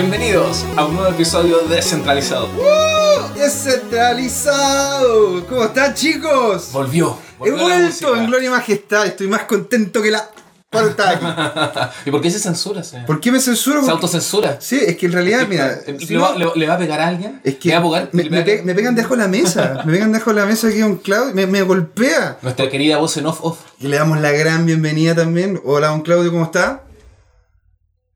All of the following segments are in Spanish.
Bienvenidos a un nuevo episodio de Descentralizado. ¡Descentralizado! ¿Cómo están, chicos? Volvió. He volvió la vuelto música. en gloria y majestad. Estoy más contento que la. Aquí. ¿Y por qué se censura? Se, ¿Por qué me censuro? se autocensura. Sí, es que en realidad, mira. ¿Le, si va, no- le- le va a pegar a alguien? es que ¿Le va a pegar? me, ¿Le me va a pe- pegar? me pegan debajo de la mesa. Me pegan debajo de la mesa aquí un Claudio. Me, me golpea. Nuestra querida voz en off off. Y le damos la gran bienvenida también. Hola, don Claudio, ¿cómo está?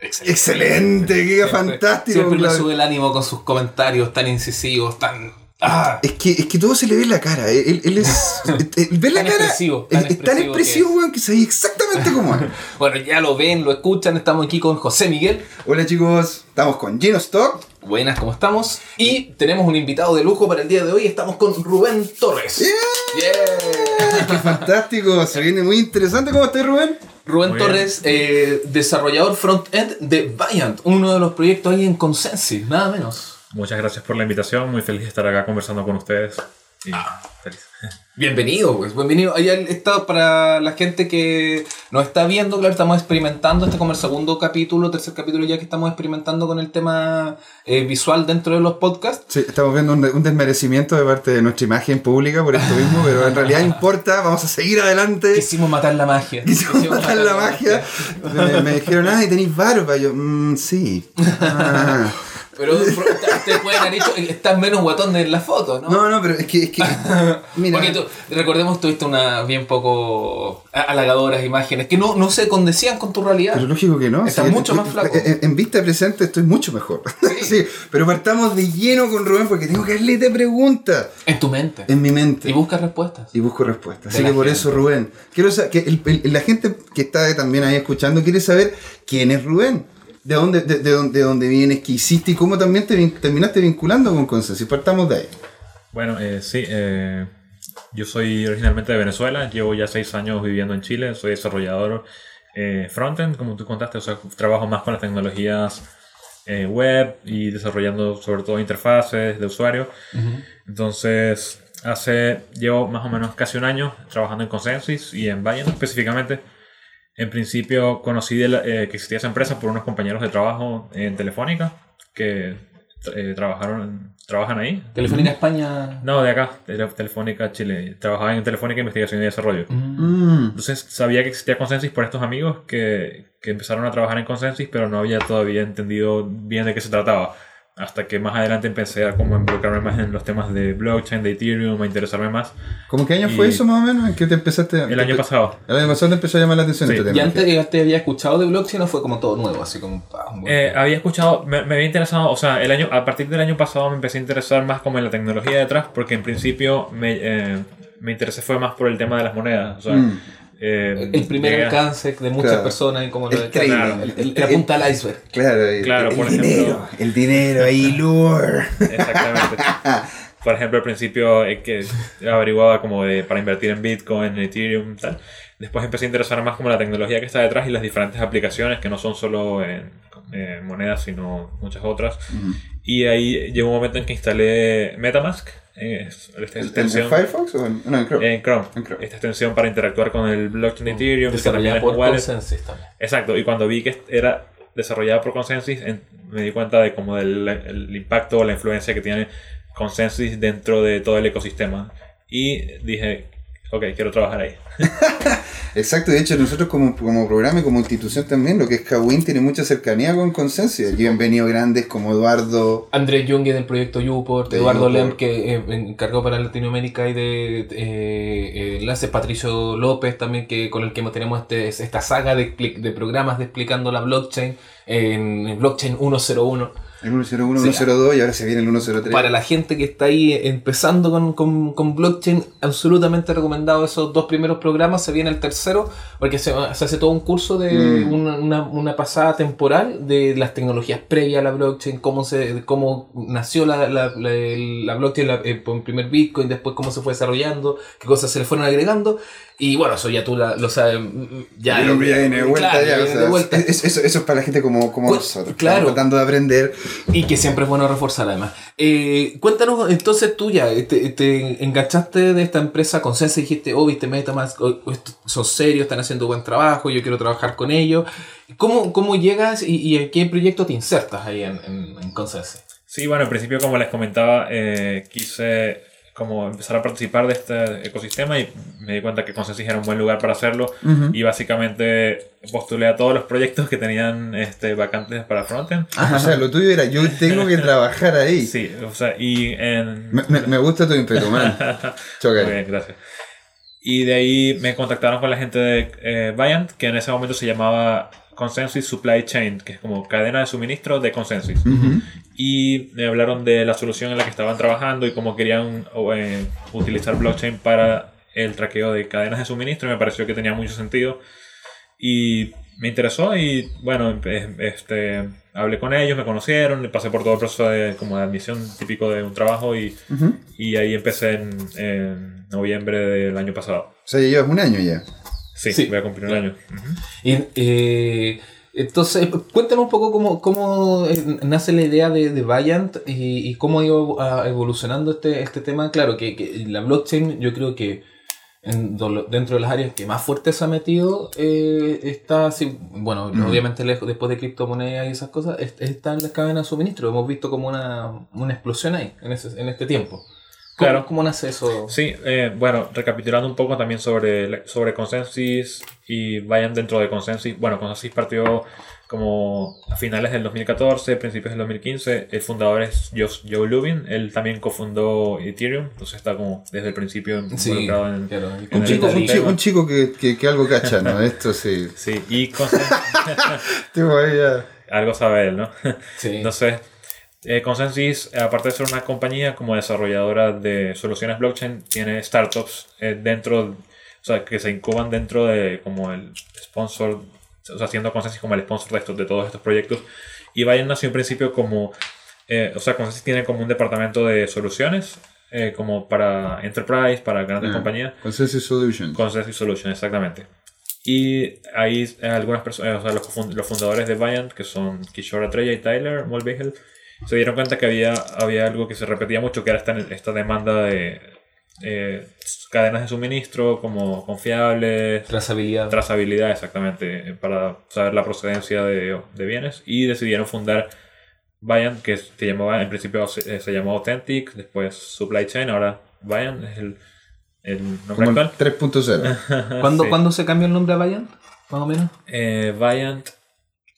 Excelente. Excelente, Siempre- fantástico. Siempre le sube el ánimo con sus comentarios tan incisivos, tan. ¡Ah! Es que, es que todo se le ve en la cara. Él, él es. él ve la Tan cara. expresivo, es, tan es tan expresivo que weón, que sabe exactamente cómo es. Bueno, ya lo ven, lo escuchan. Estamos aquí con José Miguel. Hola chicos, estamos con Geno Stock. Buenas, ¿cómo estamos? Y tenemos un invitado de lujo para el día de hoy. Estamos con Rubén Torres. Yeah. ¡Qué fantástico! Se viene muy interesante. ¿Cómo estás, Rubén? Rubén Muy. Torres, eh, desarrollador front-end de Viant, uno de los proyectos ahí en Consensi, nada menos. Muchas gracias por la invitación, muy feliz de estar acá conversando con ustedes. Y feliz. Bienvenido, pues, bienvenido. Ahí está para la gente que nos está viendo, claro, estamos experimentando este como el segundo capítulo, tercer capítulo ya que estamos experimentando con el tema eh, visual dentro de los podcasts. Sí, estamos viendo un, un desmerecimiento de parte de nuestra imagen pública por esto mismo, pero en realidad importa, vamos a seguir adelante. Quisimos matar la magia. Quisimos matar la magia. Me, me dijeron, ay, tenéis barba. Yo, mmm, sí. Ah. Pero ustedes pueden haber dicho, estás menos guatón en la foto, ¿no? No, no, pero es que, es que mira, Porque tú, recordemos, tuviste una bien poco halagadoras imágenes que no, no se condecían con tu realidad. pero lógico que no. Estás sí, mucho en- más flaco. En, en vista presente estoy mucho mejor. Sí. pero partamos de lleno con Rubén porque tengo que darle de preguntas En tu mente. en mi mente. Y buscas respuestas. Y busco respuestas. Así que por eso, Rubén, quiero saber, que el- el- la gente que está también ahí escuchando quiere saber quién es Rubén, de dónde, de, de dónde, de dónde vienes, qué hiciste y cómo también te vin- terminaste vinculando con Consensi. Partamos de ahí. Bueno, eh, sí, eh, yo soy originalmente de Venezuela, llevo ya seis años viviendo en Chile, soy desarrollador eh, frontend, como tú contaste, o sea, trabajo más con las tecnologías eh, web y desarrollando sobre todo interfaces de usuario. Entonces, hace, llevo más o menos casi un año trabajando en Consensus y en Bayern específicamente. En principio conocí de la- eh, que existía esa empresa por unos compañeros de trabajo en Telefónica que eh, trabajaron, trabajan ahí. Telefónica España. No, de acá, de Telefónica Chile. Trabajaba en Telefónica Investigación y Desarrollo. Mm. Entonces sabía que existía Consensus por estos amigos que, que empezaron a trabajar en Consensus, pero no había todavía entendido bien de qué se trataba. Hasta que más adelante empecé a como involucrarme más en los temas de blockchain, de Ethereum, a interesarme más. ¿Cómo qué año fue Y- eso más o menos? ¿En qué te empezaste? El año pasado. El año pasado te empezó a llamar la atención Sí. este ¿Y tema. antes ya te había escuchado de blockchain o fue como todo nuevo? Así como. ah, un buen- Eh, había escuchado, me, me había interesado, o sea, el año, a partir del año pasado me empecé a interesar más como en la tecnología detrás, porque en principio me, eh, me interesé fue más por el tema de las monedas. O sea, Mm. Eh, el primer llegué a- alcance de muchas Claro. personas y como El lo de trading. el, el- la punta del iceberg. Claro, el, Claro, el por dinero, ejemplo. el dinero ahí, lure. Exactamente. Por ejemplo, al principio eh, que averiguaba como de, para invertir en Bitcoin, en Ethereum, tal. Después empecé a interesar más como la tecnología que está detrás y las diferentes aplicaciones que no son solo en, en monedas, sino muchas otras. Y ahí llegó un momento en que instalé MetaMask, esta ¿En, en Firefox o en, no, en Chrome? en Chrome. En Chrome. Esta extensión para interactuar con el blockchain de Ethereum, Desarrollada es por wallet. Consensus también. Exacto, y cuando vi que era desarrollada por Consensus, en- me di cuenta de como del el impacto o la influencia que tiene Consensus dentro de todo el ecosistema. Y dije, ok, quiero trabajar ahí. Exacto, de hecho nosotros como, como programa y como institución también, lo que es Kawin tiene mucha cercanía con Consensi. Aquí han venido grandes como Eduardo, Andrés Junge del proyecto Uport, De Eduardo Uport. Lem que eh, encargó para Latinoamérica y de eh, eh, enlace Patricio López también que con el que tenemos este, esta saga de, de programas de explicando la blockchain en, en blockchain 101 el 101, Sí. 102 y ahora se viene el 103. para la gente que está ahí empezando con, con, con blockchain absolutamente recomendado esos dos primeros programas se viene el tercero porque se, se hace todo un curso de Mm. una, una, una pasada temporal de las tecnologías previas a la blockchain cómo se cómo nació la, la, la, la blockchain la, eh, el primer bitcoin después cómo se fue desarrollando qué cosas se le fueron agregando Y bueno, eso ya tú la- lo sabes. mm, Ya, Ya viene de vuelta claro, ya, viene o sea, de vuelta. es- Eso, eso es para la gente como, como nosotros. claro. Tratando de aprender. Y que siempre es bueno reforzar además. Eh, cuéntanos, entonces tú ya te, te enganchaste de esta empresa con Sense y dijiste, oh, viste Metamask, oh, estos son serios, están haciendo buen trabajo, yo quiero trabajar con ellos. ¿Cómo, cómo llegas y, y en qué proyecto te insertas ahí en, en, en Consense? Sí, bueno, en principio, como les comentaba, eh, quise como empezar a participar de este ecosistema y me di cuenta que Consensus era un buen lugar para hacerlo y básicamente postulé a todos los proyectos que tenían este, vacantes para frontend. O sea, lo tuyo era, yo tengo que trabajar ahí. Sí, o sea, y en... Me, me- me gusta tu ímpetu, man. Muy Chócale. bien, gracias. Y de ahí me contactaron con la gente de eh, Viant, que en ese momento se llamaba Consensus Supply Chain, que es como cadena de suministro de Consensus. Ujú. Y me hablaron de la solución en la que estaban trabajando y cómo querían eh, utilizar blockchain para el traqueo de cadenas de suministro. Y me pareció que tenía mucho sentido. Y me interesó y bueno, este, hablé con ellos, me conocieron, pasé por todo el proceso de, como de admisión típico de un trabajo y, Ujú. y ahí empecé en, en noviembre del año pasado. O sea, llevas un año ya. Sí, Sí. voy a cumplir un año. Y, eh, entonces, cuéntanos un poco cómo, cómo eh, nace la idea de, de Viant y, y cómo ha ido evolucionando este, este tema. Claro, que, que la blockchain yo creo que en dentro de las áreas que más fuerte se ha metido eh, está, así, bueno, obviamente lejos- después de criptomonedas y esas cosas, es- está en las cadenas de suministro. Hemos visto como una, una explosión ahí, en, ese, en este tiempo. ¿Cómo, Claro. ¿Cómo nace eso? Sí, eh, bueno, recapitulando un poco también sobre, sobre Consensus y vayan dentro de Consensus. Bueno, Consensus partió como a finales del 2014, principios del 2015. El fundador es Joe, Joe Lubin, él también cofundó Ethereum, entonces está como desde el principio Sí, involucrado en... claro. en Un el chico, un chico, un chico que, que, que algo cacha, ¿no? Esto sí. Sí, y Consensus, algo sabe él, ¿no? Sí. Entonces, eh, Consensus, aparte de ser una compañía como desarrolladora de soluciones blockchain, tiene startups eh, dentro, o sea, que se incuban dentro de como el sponsor, o sea, haciendo Consensus como el sponsor de, estos, de todos estos proyectos. Y Bayern nació en principio como, eh, o sea, Consensus tiene como un departamento de soluciones, eh, como para enterprise, para grandes Ah. compañías. Consensus Solutions. Consensus Solutions, exactamente. Y ahí eh, algunas personas, o sea, los, los fundadores de Viant, que son Kishore Atreya y Tyler Mulvihill, se dieron cuenta que había, había algo que se repetía mucho, que era esta, esta demanda de eh, cadenas de suministro como confiables, Trazabilidad. trazabilidad exactamente, para saber la procedencia de, de bienes. Y decidieron fundar Viant, que se llamaba, en principio se, eh, se llamó Authentic, después Supply Chain, ahora Viant es el, el nombre Como actual. 3.0. ¿Cuándo, Sí. ¿Cuándo se cambió el nombre a Viant? Más o menos. Eh, Viant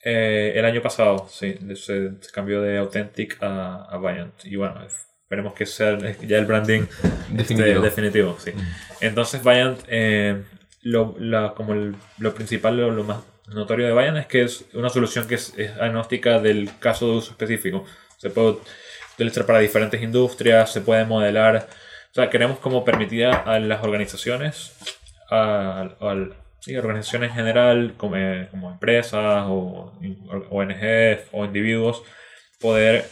eh, el año pasado, sí, se, se cambió de Authentic a, a Viant. Y bueno, esperemos que sea ya el branding este, Definitivo. definitivo, sí. Entonces Viant, eh, lo, la- como el- lo principal, lo, lo más notorio de Viant es que es una solución que es, es agnóstica del caso de uso específico. Se puede utilizar para diferentes industrias, se puede modelar. O sea, queremos como permitir a, a las organizaciones, a, al- sí, organizaciones en general, como, eh, como empresas o ONGs o individuos, poder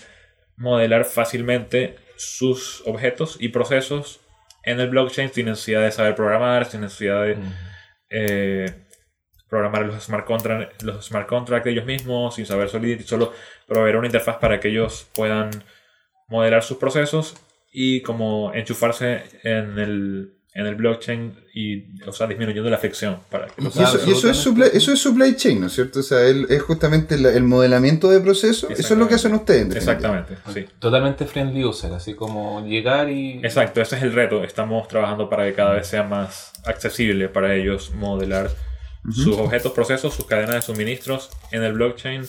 modelar fácilmente sus objetos y procesos en el blockchain sin necesidad de saber programar, sin necesidad de eh, programar los smart, contract, los smart contracts de ellos mismos, sin saber Solidity, solo proveer una interfaz para que ellos puedan modelar sus procesos y como enchufarse en el, en el blockchain y, o sea, disminuyendo la fricción para que Y eso, y eso, es supply, eso es supply chain, ¿no es cierto? O sea, el- es justamente la- el modelamiento de proceso. Eso es lo que hacen ustedes. Exactamente, sí. Totalmente friendly user, así como llegar y. Exacto, ese es el reto. Estamos trabajando para que cada vez sea más accesible para ellos modelar sus objetos, procesos, sus cadenas de suministros en el blockchain,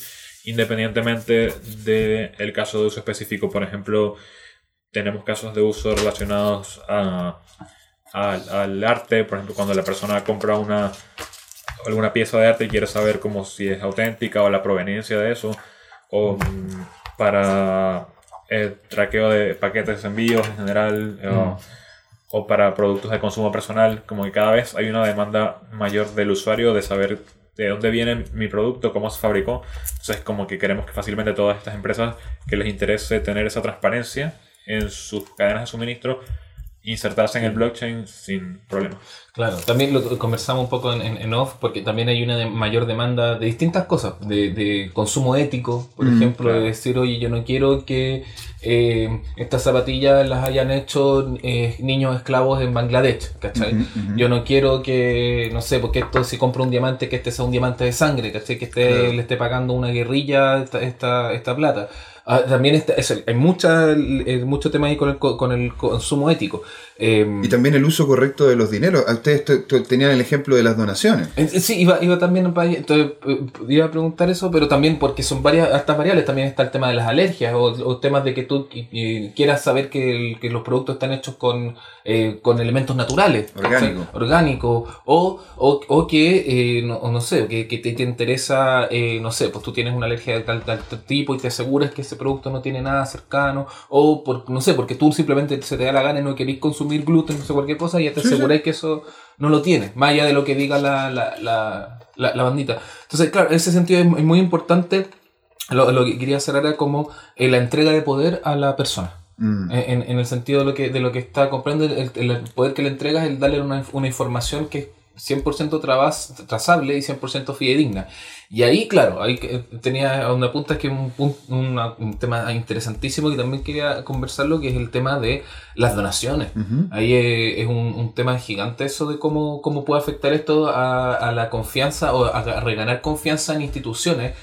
independientemente del caso de uso específico. Por ejemplo, tenemos casos de uso relacionados a, al- al arte. Por ejemplo, cuando la persona compra una alguna pieza de arte y quiere saber como si es auténtica o la proveniencia de eso. O mm, para el traqueo de paquetes de envíos en general. eh, o- o para productos de consumo personal, como que cada vez hay una demanda mayor del usuario de saber de dónde viene mi producto, cómo se fabricó. Entonces, como que queremos que fácilmente todas estas empresas que les interese tener esa transparencia en sus cadenas de suministro insertarse en el blockchain sin problema. Claro, también lo conversamos un poco en, en, off porque también hay una de mayor demanda de distintas cosas, de, de consumo ético, por Mm, ejemplo, claro. de decir, oye, yo no quiero que eh, estas zapatillas las hayan hecho eh, niños esclavos en Bangladesh, ¿cachai? Yo no quiero que, no sé, porque esto si compro un diamante, que este sea un diamante de sangre, ¿cachai? Que esté, Claro. le esté pagando una guerrilla esta, esta, esta plata. Ah, también está, eso, hay mucha, eh, mucho tema ahí con el, co- con el consumo ético. Eh, Y también el uso correcto de los dineros. A Ustedes tenían el ejemplo de las donaciones. Eh, Sí, iba, iba también entonces eh, iba a preguntar eso, pero también porque son varias variables, también está el tema de las alergias o, o temas de que tú eh, quieras saber que, el- que los productos están hechos con, eh, con elementos naturales, Orgánico. ¿cachai? orgánicos, o, o, o que, eh, no, o no sé, que, que te, te interesa, eh, no sé, pues tú tienes una alergia de tal, tal, tal tipo y te aseguras que ese producto no tiene nada cercano, o por, no sé, porque tú simplemente se te da la gana y no querés consumir gluten, no sé, cualquier cosa, y ya te Sí, sí. aseguráis que eso no lo tiene, más allá de lo que diga la, la, la, la, la bandita. Entonces, claro, en ese sentido es, es muy importante, lo, lo que quería hacer era como eh, la entrega de poder a la persona. Mm. En, en el sentido de lo que, de lo que está comprando, el, el poder que le entregas es el darle una, una información que es 100% trabas- trazable y 100% fidedigna. Y ahí, claro, ahí que- tenía una punta que un, una- un tema interesantísimo que también quería conversarlo, que es el tema de las donaciones. Ahí eh, es un, un tema gigante eso de cómo, cómo puede afectar esto a, a la confianza o a, a reganar confianza en instituciones.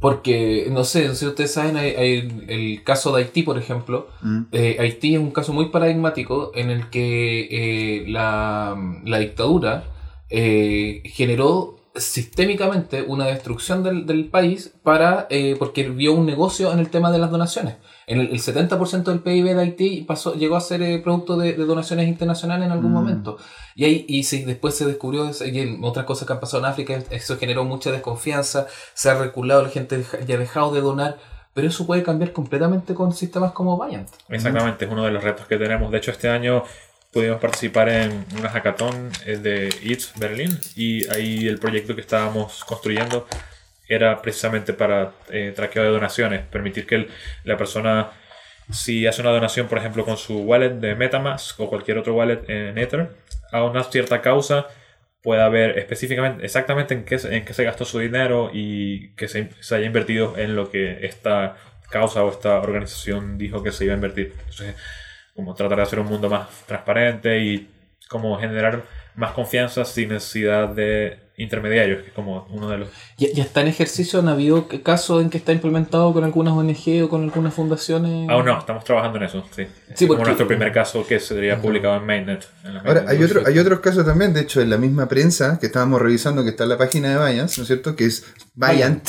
Porque, no sé, no sé si ustedes saben, hay, hay el, el caso de Haití, por ejemplo. Mm. Eh, Haití es un caso muy paradigmático en el que eh, la, la dictadura eh, generó sistémicamente una destrucción del, del país para eh, porque vio un negocio en el tema de las donaciones. En el, el 70% del PIB de Haití pasó, llegó a ser eh, producto de, de donaciones internacionales en algún Mm. momento. Y, ahí, y sí, después se descubrió, y en otras cosas que han pasado en África, eso generó mucha desconfianza, se ha reculado, la gente ya ha dejado de donar, pero eso puede cambiar completamente con sistemas como Vayant. Exactamente, es uno de los retos que tenemos. De hecho, este año pudimos participar en una hackathon eh, de ITS Berlín y ahí el proyecto que estábamos construyendo era precisamente para eh, traqueo de donaciones, permitir que la persona, si hace una donación, por ejemplo, con su wallet de Metamask o cualquier otro wallet en Ether, a una cierta causa, pueda ver específicamente, exactamente en qué, en qué se gastó su dinero y que se, se haya invertido en lo que esta causa o esta organización dijo que se iba a invertir. Entonces, como tratar de hacer un mundo más transparente y como generar más confianza sin necesidad de intermediarios, que es como uno de los... ¿Ya, ya está en ejercicio? ¿Han habido casos en que está implementado con algunas ONG o con algunas fundaciones? Aún no, estamos trabajando en eso, sí. Sí, como porque- nuestro primer caso que sería publicado en Mainnet. en Ahora, Mainnet hay, otro, hay otros casos también, de hecho, en la misma prensa que estábamos revisando, que está en la página de Vayant, ¿no es cierto? Que es Vayant.io.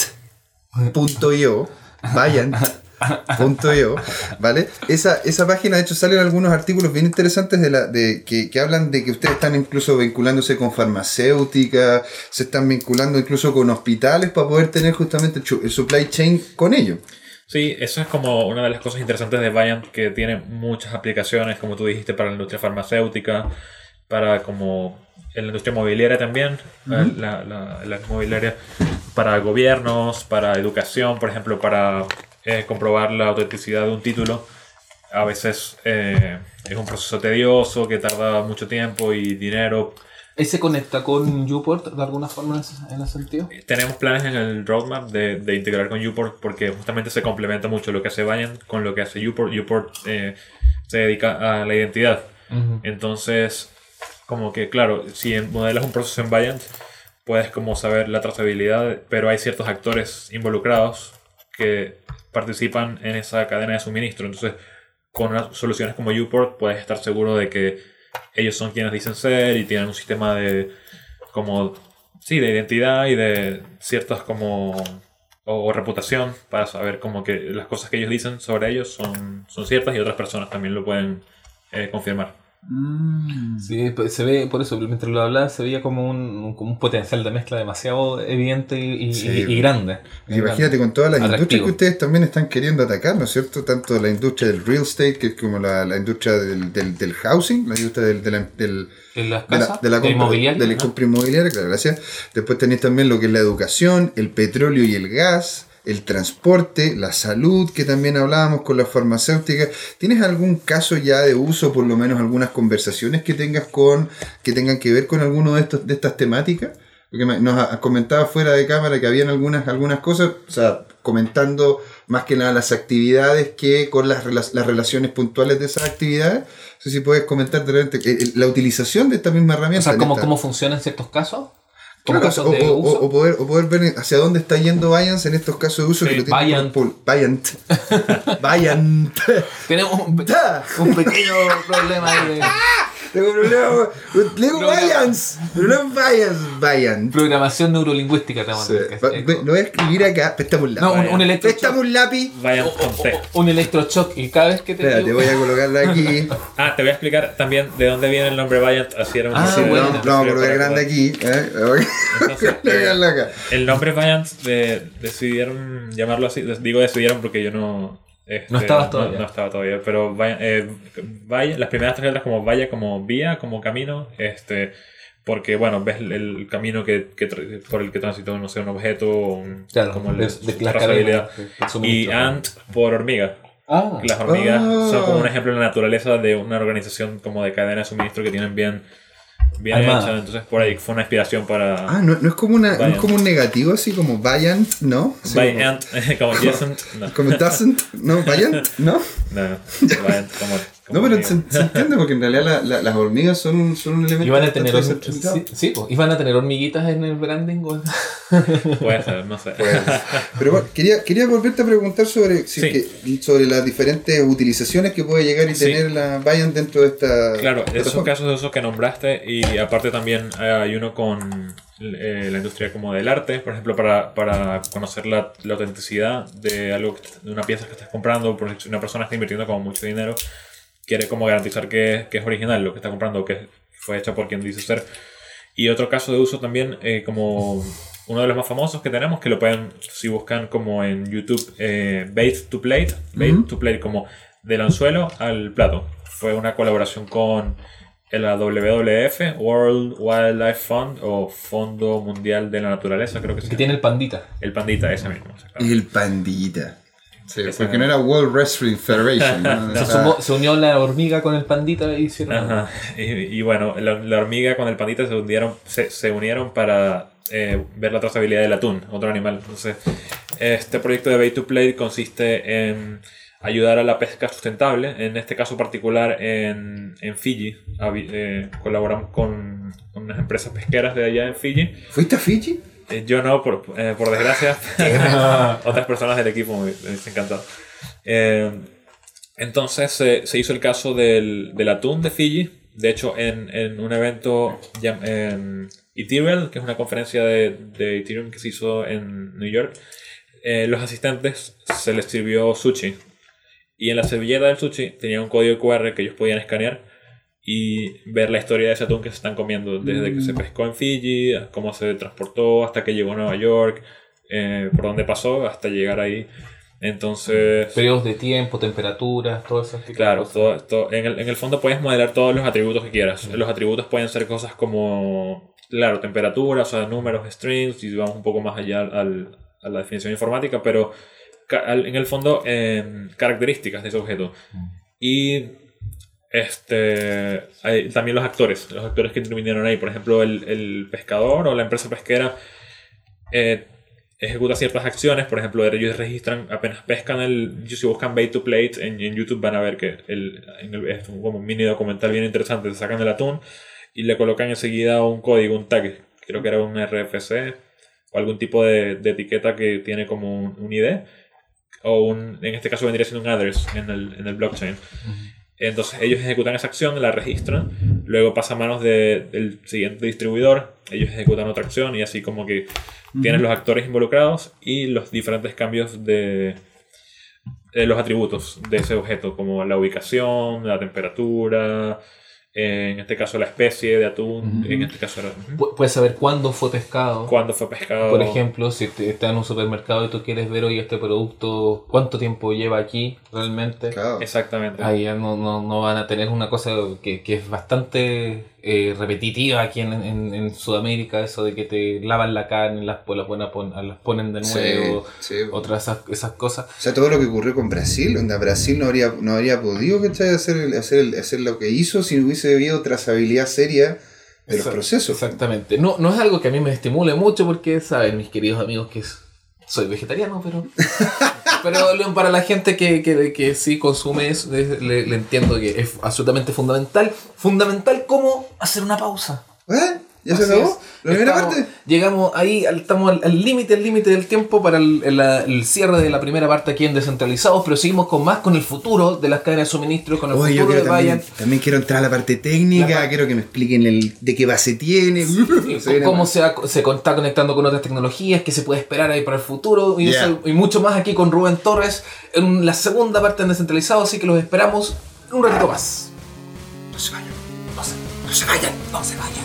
Vayant.io, ¿vale? Esa, esa página, de hecho, salen algunos artículos bien interesantes de la, de, que, que hablan de que ustedes están incluso vinculándose con farmacéuticas, se están vinculando incluso con hospitales para poder tener justamente el, supply chain con ellos. Sí, eso es como una de las cosas interesantes de Viant que tiene muchas aplicaciones, como tú dijiste, para la industria farmacéutica, para como en la industria mobiliaria también, eh, la, la- la mobiliaria para gobiernos, para educación, por ejemplo, para eh, comprobar la autenticidad de un título. A veces eh, es un proceso tedioso que tarda mucho tiempo y dinero. ¿Ahí se conecta con Uport de alguna forma en ese, en ese sentido? Tenemos planes en el roadmap de, de integrar con Uport porque justamente se complementa mucho lo que hace Viant con lo que hace Uport. Uport eh, se dedica a la identidad. Entonces, como que claro, si modelas un proceso en Viant, puedes como saber la trazabilidad, pero hay ciertos actores involucrados que participan en esa cadena de suministro. Entonces, con unas soluciones como Uport puedes estar seguro de que ellos son quienes dicen ser y tienen un sistema de como sí, de identidad y de ciertas como o, reputación para saber como que las cosas que ellos dicen sobre ellos son, son ciertas y otras personas también lo pueden eh, confirmar. Sí, pues, se ve, por eso, mientras lo hablaba, se veía como un, como un potencial de mezcla demasiado evidente y, y- Sí. y- y grande. Imagínate con todas las industrias que ustedes también están queriendo atacar, ¿no es cierto? Tanto la industria del real estate, que es como la, la industria del, del, del housing, la industria del, del- En las de la, casas, de la compra, de inmobiliaria, claro, gracias. Después tenéis también lo que es la educación, el petróleo y el gas, el transporte, la salud, que también hablábamos con las farmacéuticas. ¿Tienes algún caso ya de uso, por lo menos algunas conversaciones que tengas con, que tengan que ver con alguno de estos, de estas temáticas? Porque nos comentaba fuera de cámara que habían algunas, algunas cosas, o sea, comentando más que nada las actividades que con las, las relaciones puntuales de esas actividades. No sé si puedes comentar de repente eh, eh, la utilización de esta misma O herramienta. sea, en ¿cómo, cómo funciona en ciertos casos? Claro, o, o- o- poder, o poder ver hacia dónde está yendo Bayance en estos casos de uso Sí, que lo por- Bayant. Bayant. Tenemos un, un pequeño problema ahí de Tengo un problema. Le digo Problema. Bayance. Pero no es Bayance. Bayant. programación neurolingüística. Sí. Va- ve- Lo voy a escribir acá. Préstame un No, lápiz. un, un electrochoc. Préstame un lápiz. Vayan o- con T. un electrochoc y cada vez que te Espérate, voy a colocarla aquí. Ah, te voy a explicar también de dónde viene el nombre Valiant. Así era un Ah, bueno. vamos, lo vamos a colocar grande aquí. ¿eh? Entonces, a colocarla acá. El nombre Valiant de- decidieron llamarlo así. Digo decidieron porque yo no. Este, No estabas todavía. No, estaba todavía. Pero Vaya- eh, Vaya- las primeras tres letras como vaya, como vía, como camino. Este. Porque, bueno, ves el, el camino que, que por el que transitó, no sé, un objeto, un, Claro, como el- de, su de la trazabilidad. Y. Ant por hormiga. Ah, Las hormigas Ah. son como un ejemplo en la naturaleza de una organización como de cadena de suministro que tienen bien, bien Armada. hecha. Entonces por ahí fue una inspiración para Ah, no, no es como una, no es como un negativo así como Bayant, ¿no? Así by como- Ant, como Yesent. No, Como doesn't, no, Bayant, ¿no? no, Bayant, como, como No, pero se, se entiende porque en realidad la- la- las hormigas son un, son un elemento ¿Y van a tener sí, sí, pues, ¿y van a tener hormiguitas en el branding? o- Puede ser, no sé. Pues, pero bueno, quería, quería volverte a preguntar sobre, si Sí. que- sobre las diferentes utilizaciones que puede llegar y Sí. tener la Bayant dentro de esta. Claro, esos plataforma. casos de uso que nombraste y aparte también hay uno con eh, la industria como del arte, por ejemplo, para, para conocer la, la autenticidad de algo, que- de una pieza que estás comprando, por si una persona está invirtiendo como mucho dinero, quiere como garantizar que, que es original lo que está comprando, que fue hecha por quien dice ser. Y otro caso de uso también, eh, como uno de los más famosos que tenemos, que lo pueden, si buscan como en YouTube, eh, Bait to Plate, Bait to Plate, como del anzuelo al plato. Fue una colaboración con la WWF, World Wildlife Fund, o Fondo Mundial de la Naturaleza, creo que Que sí. tiene el pandita. El pandita, ese mismo. exactamente. El pandita. Sí, Esa- porque no era World Wrestling Federation. ¿no? Se, Ah, sumó- se unió la hormiga con el pandita y hicieron. Ajá. Y, y bueno, la, la hormiga con el pandita se unieron, se, se unieron para eh, ver la trazabilidad del atún, otro animal. Entonces, este proyecto de Bay to Play consiste en ayudar a la pesca sustentable. En este caso particular, en, en Fiji, eh, colaboramos con unas empresas pesqueras de allá en Fiji. ¿Fuiste a Fiji? Eh, yo no, por, eh, por desgracia. Otras personas del equipo me, me encantado. Eh, entonces se- se hizo el caso del, del atún de Fiji. De hecho, en, en un evento en Ethereum, que es una conferencia de, de Ethereum que se hizo en New York, eh, los asistentes se les sirvió sushi. Y en la servilleta del sushi tenía un código QR que ellos podían escanear y ver la historia de ese atún que se están comiendo, desde que se pescó en Fiji, cómo se transportó, hasta que llegó a Nueva York, eh, por dónde pasó, hasta llegar ahí. Entonces, Periodos de tiempo, temperaturas, todo eso. tipo de claro, cosas. todo, todo- en, el, en el fondo puedes modelar todos los atributos que quieras. Los atributos pueden ser cosas como, claro, temperatura, o sea, números, strings, y vamos un poco más allá al- a la definición informática, pero en el fondo, em, características de ese objeto. Y este, hay también los actores, los actores que intervinieron ahí, por ejemplo, el, el pescador o la empresa pesquera eh, ejecuta ciertas acciones, por ejemplo, ellos registran, apenas pescan el, si buscan bait to plate en, en YouTube van a ver que el, en el- es un- como un mini documental bien interesante, se sacan el atún y le colocan enseguida un código, un tag, creo que era un RFC o algún tipo de, de etiqueta que tiene como un, un ID o un, en este caso vendría siendo un address en el, en el blockchain. Entonces ellos ejecutan esa acción, la registran, luego pasa a manos de- del siguiente distribuidor, ellos ejecutan otra acción y así como que tienen los actores involucrados y los diferentes cambios de, de los atributos de ese objeto, como la ubicación, la temperatura, eh, en este caso la especie de atún, en este caso era Puedes saber cuándo fue pescado. cuándo fue pescado. Por ejemplo, si estás en un supermercado y tú quieres ver hoy este producto, cuánto tiempo lleva aquí realmente. Claro. Exactamente. Ahí ya no, no, no van a tener una cosa que, que es bastante eh, repetitiva aquí en, en, en Sudamérica, eso de que te lavan la carne las, las, ponen, las ponen de nuevo, sí. otras esas, esas cosas. O sea, todo lo que ocurrió con Brasil, donde Brasil no habría, no habría podido ¿cachai? Hacer, el- hacer, el- hacer lo que hizo si no hubiese habido trazabilidad seria de los procesos. Exactamente. No, no es algo que a mí me estimule mucho porque, saben, mis queridos amigos, que es- soy vegetariano, pero... pero para la gente que, que, que sí consume eso, le- le entiendo que es absolutamente fundamental. Fundamental como hacer una pausa. ¿Eh? ¿Ya se acabó? ¿La primera Estamos- parte? Llegamos ahí, estamos al- límite, al límite del tiempo para el, el- el cierre de la primera parte aquí en Descentralizados, pero seguimos con más, con el futuro de las cadenas de suministro, con el Oye, yo futuro quiero de también, Bayern. también quiero entrar a la parte técnica, La- quiero que me expliquen el, de qué base tiene. Se viene cómo se, ha- se con- está conectando con otras tecnologías, qué se puede esperar ahí para el futuro y, Yeah. eso- y mucho más aquí con Rubén Torres en la segunda parte de Descentralizado, así que los esperamos un ratito más. No se vayan. No se, no se vayan, no se vayan.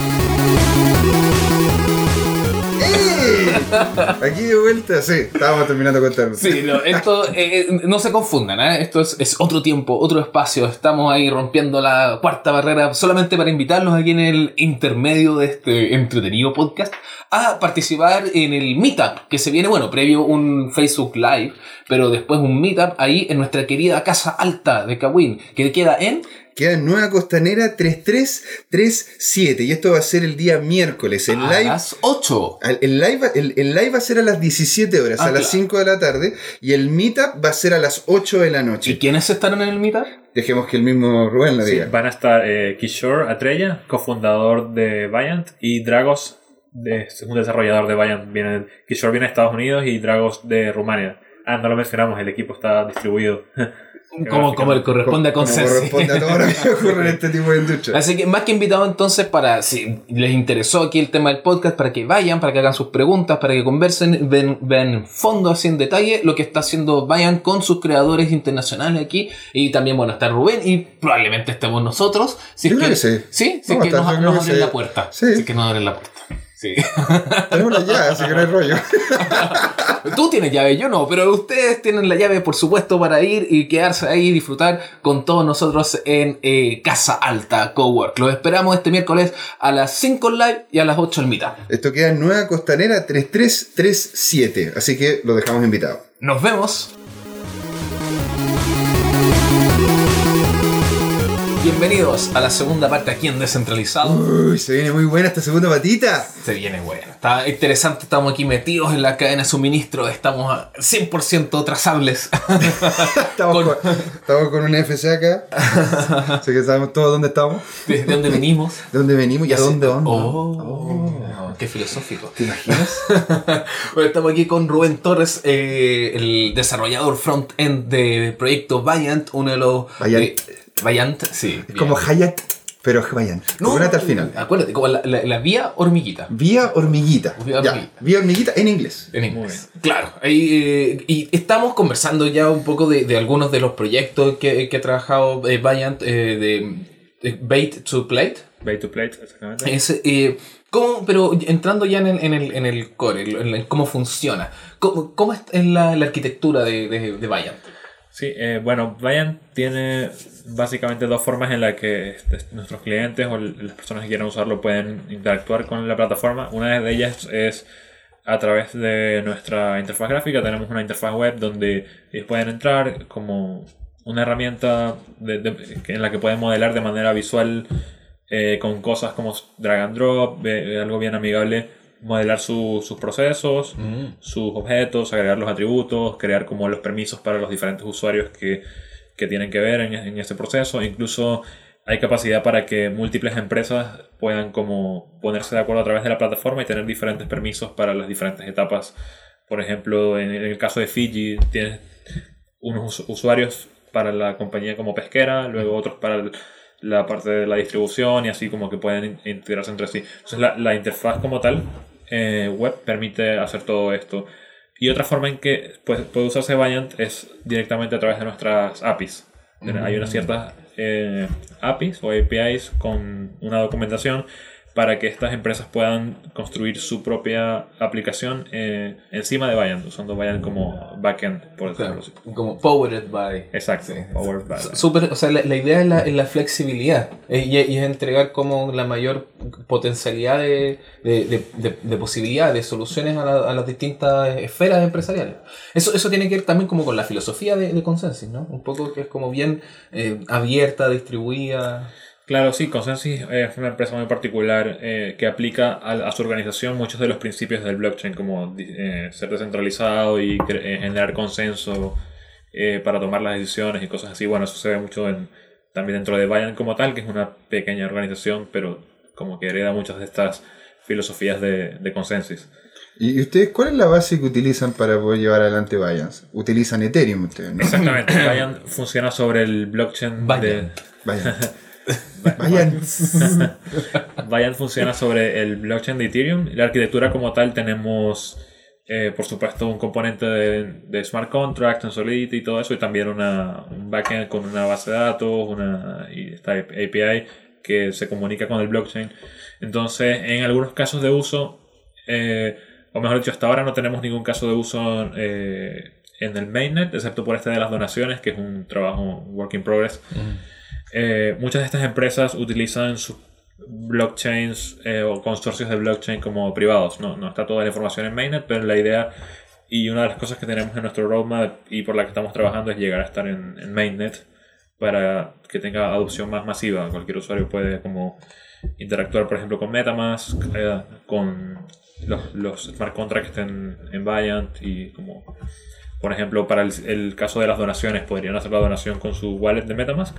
Aquí de vuelta, sí, estábamos terminando de contar. Sí, no, esto eh, eh, no se confundan, ¿eh? esto es, es otro tiempo, otro espacio. Estamos ahí rompiendo la cuarta barrera solamente para invitarlos aquí en el intermedio de este entretenido podcast a participar en el meetup que se viene, bueno, previo un Facebook Live, pero después un meetup ahí en nuestra querida Casa Alta de Kawin, que queda en Queda en Nueva Costanera 3337 y esto va a ser el día miércoles. El a live las 8. Al- El live, va- el, el live va a ser a las 17 horas, Ah, a las claro. 5 de la tarde, y el meetup va a ser a las 8 de la ¿Y noche. quiénes estarán en el meetup? Dejemos que el mismo Rubén lo Sí, diga. van a estar eh, Kishore Atrella, cofundador de Valiant, y Dragos, de, es un desarrollador de Valiant. Viene, Kishore viene de Estados Unidos y Dragos de Rumania. Ah, no lo mencionamos, el equipo está distribuido. Como, como le corresponde a Como corresponde a todo lo que ocurre en este tipo de industria. Así que más que invitado entonces para, si les interesó aquí el tema del podcast, para que vayan, para que hagan sus preguntas, para que conversen, ven, ven en fondo así en detalle lo que está haciendo Vayan con sus creadores internacionales aquí. Y también, bueno, está Rubén y probablemente estemos nosotros. Si es que, que sí. Sí, si es Vamos que nos, abren la puerta. Sí. Si es que nos abren la puerta. Sí. Tenemos la llave, así que no hay rollo. Tú tienes llave, yo no, pero ustedes tienen la llave, por supuesto, para ir y quedarse ahí y disfrutar con todos nosotros en eh, Casa Alta Cowork. Los esperamos este miércoles a las 5 en live y a las 8 en mitad. Esto queda en Nueva Costanera 3337, así que lo dejamos invitado. Nos vemos. Bienvenidos a la segunda parte aquí en Descentralizado. Uy, se viene muy buena esta segunda patita. Se viene bueno. Está interesante, estamos aquí metidos en la cadena de suministro, estamos a 100% trazables. Estamos Con- con, estamos con un FC acá. Así que sabemos todos dónde estamos, ¿De dónde venimos? de dónde venimos y a dónde vamos. Oh, qué filosófico. ¿Te imaginas? Bueno, estamos aquí con Rubén Torres, eh, el desarrollador front-end de proyecto Valiant, uno de los... Valiant. eh, Valiant, sí. Es como Hayat, pero es Vayan. No, Coconut al final. Acuérdate, como la, la- la vía hormiguita. Vía hormiguita. Vía Ya, hormiguita. Vía hormiguita en inglés. En inglés. Claro. ahí, eh, y estamos conversando ya un poco de, de algunos de los proyectos que, que ha trabajado eh, Valiant eh, de, de Bait to Plate. Bay to Plate, exactamente. Es, eh, ¿cómo- pero entrando ya en el, en el, en el core, en el- cómo funciona, ¿cómo, cómo es la, la arquitectura de, de, de Valiant? Sí, eh, bueno, Vayan tiene básicamente dos formas en las que este, nuestros clientes o las personas que quieran usarlo pueden interactuar con la plataforma. Una de ellas es a través de nuestra interfaz gráfica. Tenemos una interfaz web donde ellos pueden entrar como una herramienta de- de- en la que pueden modelar de manera visual eh, con cosas como drag and drop, eh, algo bien amigable, modelar su- sus procesos sus objetos, agregar los atributos, crear como los permisos para los diferentes usuarios que, que tienen que ver en, en ese proceso. Incluso hay capacidad para que múltiples empresas puedan como ponerse de acuerdo a través de la plataforma y tener diferentes permisos para las diferentes etapas. Por ejemplo, en, el caso de Fiji, tienes unos us- usuarios para la compañía como pesquera, luego otros para la parte de la distribución y así como que pueden in- integrarse entre sí. Entonces la, la interfaz como tal eh, web permite hacer todo esto. Y otra forma en que pues, puede usarse Vaient es directamente a través de nuestras APIs. Hay unas ciertas eh, APIs o APIs con una documentación para que estas empresas puedan construir su propia aplicación eh, encima de Vaient, usando Vaient como backend, por decirlo Claro, así. como powered by. Exacto, Sí. powered by. Súper, o sea, la, la idea es la, es la flexibilidad eh, y, y es entregar como la mayor potencialidad de, de, de, de- de posibilidades, de soluciones a, la- a las distintas esferas empresariales. Eso, eso tiene que ver también como con la filosofía de, de Consensus, ¿no? Un poco que es como bien eh, abierta, distribuida. Claro, sí, Consensus es una empresa muy particular eh, que aplica a, a su organización muchos de los principios del blockchain, como eh, ser descentralizado y eh, generar consenso eh, para tomar las decisiones y cosas así. Bueno, eso se ve mucho en, también dentro de Bayern como tal, que es una pequeña organización, pero como que hereda muchas de estas filosofías de, de Consensus. ¿Y ustedes cuál es la base que utilizan para poder llevar adelante Binance? Utilizan Ethereum ustedes, ¿no? Exactamente, Bayern funciona sobre el blockchain de... Bayern. Binance. Binance. Bayern funciona sobre el blockchain de Ethereum. La arquitectura como tal tenemos, eh, por supuesto, un componente de, de smart contracts en Solidity y todo eso, y también una, un backend con una base de datos, una y esta API que se comunica con el blockchain. Entonces, en algunos casos de uso, eh, o mejor dicho, hasta ahora no tenemos ningún caso de uso eh, en el mainnet, excepto por este de las donaciones, que es un trabajo work in progress. Eh, muchas de estas empresas utilizan sus blockchains eh, o consorcios de blockchain como privados. No, no está toda la información en mainnet, pero la idea y una de las cosas que tenemos en nuestro roadmap y por la que estamos trabajando es llegar a estar en, mainnet para que tenga adopción más masiva. Cualquier usuario puede como interactuar, por ejemplo, con MetaMask, eh, con los, smart contracts en, en Viant y como, por ejemplo, para el, el caso de las donaciones, podrían hacer la donación con su wallet de MetaMask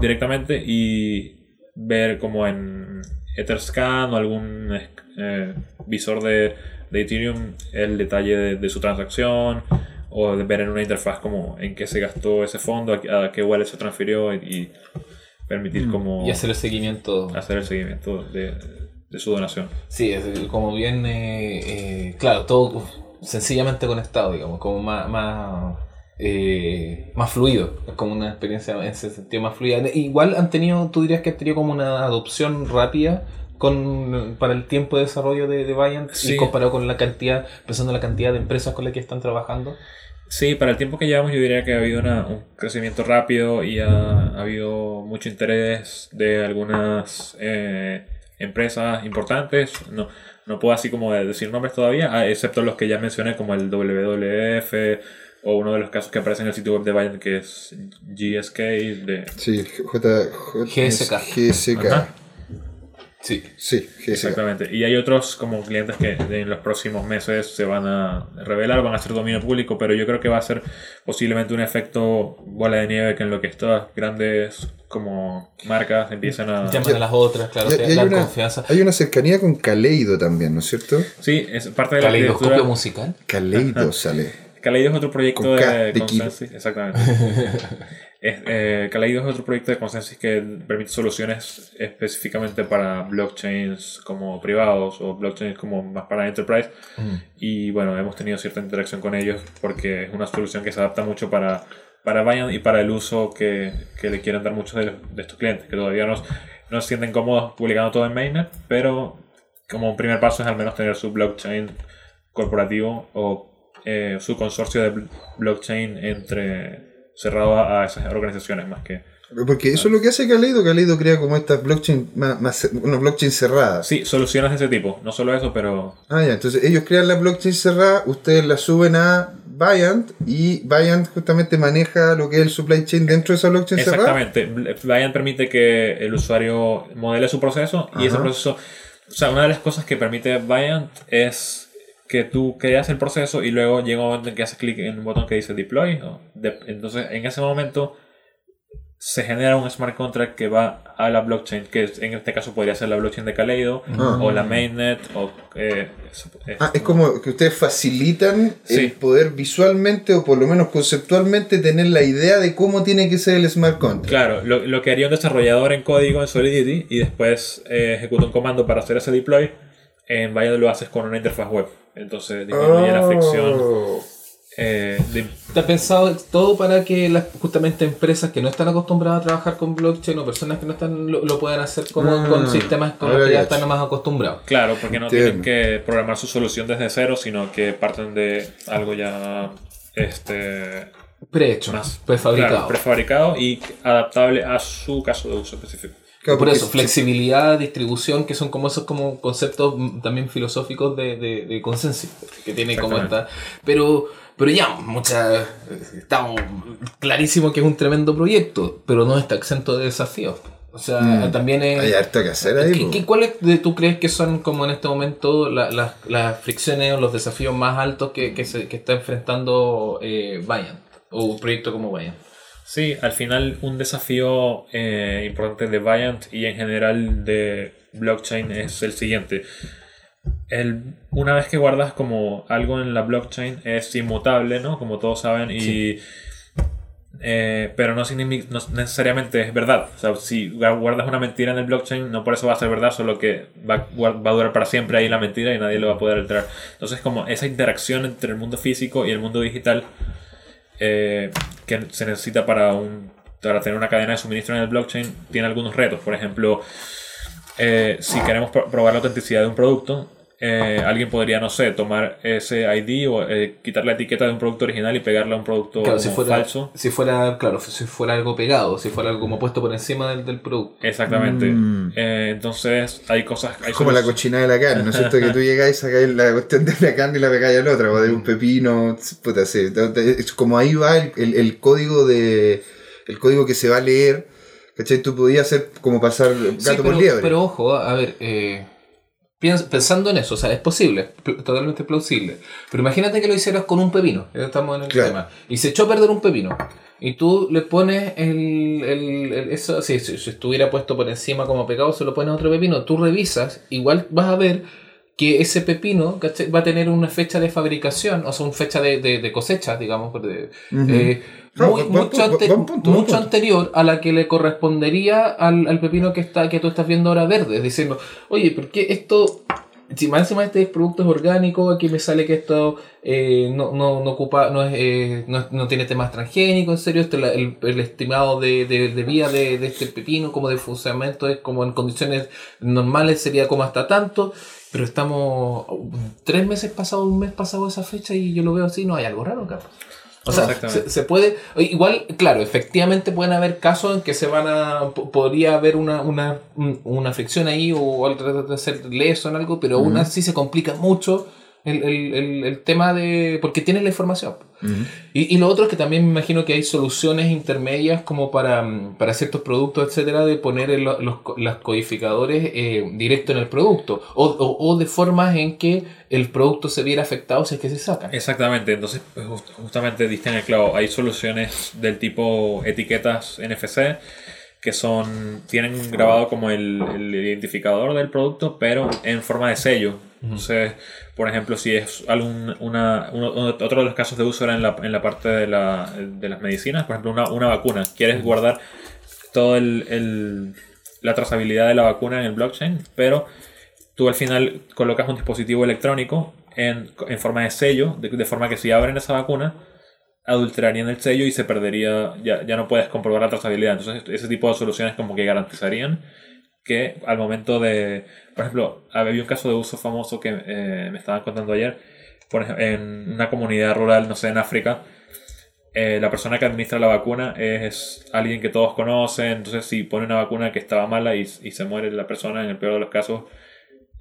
directamente y ver como en Etherscan o algún eh, visor de, de, Ethereum el detalle de, de, su transacción o de ver en una interfaz como en qué se gastó ese fondo, a, a qué wallet se transfirió y, y permitir como... Y hacer el seguimiento. Hacer el seguimiento de, de su donación. Sí, es como bien, eh, eh, claro, todo sencillamente conectado, digamos, como más... más eh, más fluido, es como una experiencia en ese sentido más fluida. Igual han tenido, tú dirías que han tenido como una adopción rápida con, para el tiempo de desarrollo de, de Sí. y comparado con la cantidad, pensando en la cantidad de empresas con las que están trabajando. Sí, para el tiempo que llevamos yo diría que ha habido una- un crecimiento rápido y ha, ha habido mucho interés de algunas eh, empresas importantes. No, no puedo así como decir nombres todavía, ah, excepto los que ya mencioné como el WWF o uno de los casos que aparece en el sitio web de Bayern que es GSK de... Sí, J, J- GSK. GSK. Ajá. Sí. Sí, GSK. Exactamente. Y hay otros como clientes que en los próximos meses se van a revelar, van a ser dominio público, pero yo creo que va a ser posiblemente un efecto bola de nieve que en lo que estas grandes como marcas empiezan a... Llaman a las otras, claro, Y- y te hay, una, confianza. hay una cercanía con Kaleido también, ¿no es cierto? Sí, es parte de la Caleidoscopio arquitectura. musical. Kaleido sale. Kaleido es otro proyecto Con de, de. Consensus. Exactamente. es, eh, Kaleido es otro proyecto de Consensus que permite soluciones específicamente para blockchains como privados o blockchains como más para enterprise. Y bueno, hemos tenido cierta interacción con ellos porque es una solución que se adapta mucho para, para Binance y para el uso que, que le quieren dar muchos de, de estos clientes, que todavía no, no se sienten cómodos publicando todo en mainnet, pero como un primer paso es al menos tener su blockchain corporativo o eh, su consorcio de bl- blockchain entre cerrado a, a esas organizaciones más que Porque eso es lo que hace Kaleido. Kaleido crea como estas blockchain, más, más, unos blockchain cerradas. sí soluciones de ese tipo no solo eso pero Ah, ya, entonces ellos crean la blockchain cerrada, ustedes la suben a Viant y Viant justamente maneja lo que es el supply chain dentro de esa blockchain cerrada. exactamente Viant permite que el usuario modele su proceso y ese proceso o sea una de las cosas que permite Viant es que tú creas el proceso y luego llega un momento en que haces clic en un botón que dice deploy de- entonces en ese momento se genera un smart contract que va a la blockchain, que en este caso podría ser la blockchain de Kaleido, Ah. o la mainnet, o... eh, eso- eh, Ah, es como que ustedes facilitan Sí. el poder visualmente o por lo menos conceptualmente tener la idea de cómo tiene que ser el smart contract. Claro, lo, lo que haría un desarrollador en código en Solidity y después eh, ejecuta un comando para hacer ese deploy, en Vayan lo haces con una interfaz web. Entonces disminuye la fricción. Oh. eh, de- Está pensado todo para que las justamente empresas que no están acostumbradas a trabajar con blockchain o personas que no están lo, lo puedan hacer como Ah, con sistemas con los que ya están más acostumbrados. claro, porque no Entiendo. tienen que programar su solución desde cero, sino que parten de algo ya este, Prehecho, más prefabricado. claro, prefabricado y adaptable a su caso de uso específico. Claro, Por eso, flexibilidad, distribución, que son como esos como conceptos también filosóficos de, de, de consenso, que tiene como esta. Pero, pero ya, mucha, estamos clarísimo que es un tremendo proyecto, pero no está exento de desafíos. O sea, Mm. también es... Hay harto que hacer ahí. ¿Qué- ¿Cuáles tú crees que son como en este momento la- la- las fricciones o los desafíos más altos que, que, se, que está enfrentando eh, o un proyecto como Viant? Sí, al final un desafío eh, importante de Viant y en general de blockchain es el siguiente. El, una vez que guardas como algo en la blockchain es inmutable, ¿no? Como todos saben, y, eh, pero no, significa- no necesariamente es verdad. O sea, si guardas una mentira en el blockchain, no por eso va a ser verdad, solo que va, va a durar para siempre ahí la mentira y nadie lo va a poder alterar. Entonces, como esa interacción entre el mundo físico y el mundo digital eh, que se necesita para, un, para tener una cadena de suministro en el blockchain tiene algunos retos. Por ejemplo, eh, si queremos pro- probar la autenticidad de un producto, eh, alguien podría, no sé, tomar ese ID o eh, quitar la etiqueta de un producto original y pegarle a un producto Claro, si fuera, falso. si fuera, claro, si fuera algo pegado, si fuera algo como puesto por encima del, del producto. Exactamente. Mm. Eh, entonces, hay cosas. Hay Es como la solu- cochina de la carne, ¿no es cierto? Que tú llegáis, sacáis la cuestión de la carne y la pegáis al otro, o de un pepino, puta, sí. Es como ahí va el, el- el código de. El código que se va a leer, ¿cachai? Tú podías hacer como pasar gato Sí, por pero, liebre. pero ojo, a ver, eh, pensando en eso, o sea, es posible, pl- totalmente plausible. Pero imagínate que lo hicieras con un pepino, ya estamos en el Claro. tema, y se echó a perder un pepino. Y tú le pones el, el- el- eso, si, si estuviera puesto por encima como pegado, se lo pones a otro pepino, tú revisas, igual vas a ver que ese pepino va a tener una fecha de fabricación, o sea, una fecha de, de- de cosecha, digamos, de- eh, Muy- buen- mucho, punto, ante- buen punto, buen mucho anterior a la que le correspondería al, al pepino que está que tú estás viendo ahora verde, diciendo, oye, ¿por qué esto, si más encima este producto es orgánico, aquí me sale que esto eh, no, no, no ocupa, no, es, eh, no, no tiene temas transgénicos, en serio, esto, la- el, el estimado de, de, de vida de, de este pepino como de funcionamiento es como en condiciones normales sería como hasta tanto, pero estamos tres meses pasado, un mes pasado esa fecha y yo lo veo así, no hay algo raro acá. O sea, se, se puede, igual, claro, efectivamente pueden haber casos en que se van a, po- podría haber una, una, un- una fricción ahí o algo de ser leso en algo, pero aún así se complica mucho el, el, el, el tema de, porque tienes la información. Y, y lo otro es que también me imagino que hay soluciones intermedias como para, mm, para ciertos productos, etcétera, de poner los, las codificadores eh, directo en el producto o, o, o de formas en que el producto se viera afectado si es que se saca. Exactamente, entonces pues, just- justamente diste en el clavo. Hay soluciones del tipo etiquetas NFC que son tienen grabado como el, el identificador del producto, pero en forma de sello. Entonces, por ejemplo, si es algún, una, uno- otro de los casos de uso era en la, en la parte de, la, de las medicinas, por ejemplo, una, una vacuna. Quieres guardar todo el, el- la trazabilidad de la vacuna en el blockchain, pero tú al final colocas un dispositivo electrónico en, en forma de sello, de, de forma que si abren esa vacuna, adulterarían el sello y se perdería, ya, ya no puedes comprobar la trazabilidad. Entonces, ese tipo de soluciones como que garantizarían que al momento de, por ejemplo, había un caso de uso famoso que eh, me estaban contando ayer, por ej- en una comunidad rural, no sé, en África, eh, la persona que administra la vacuna es alguien que todos conocen, entonces si pone una vacuna que estaba mala y, y se muere la persona, en el peor de los casos,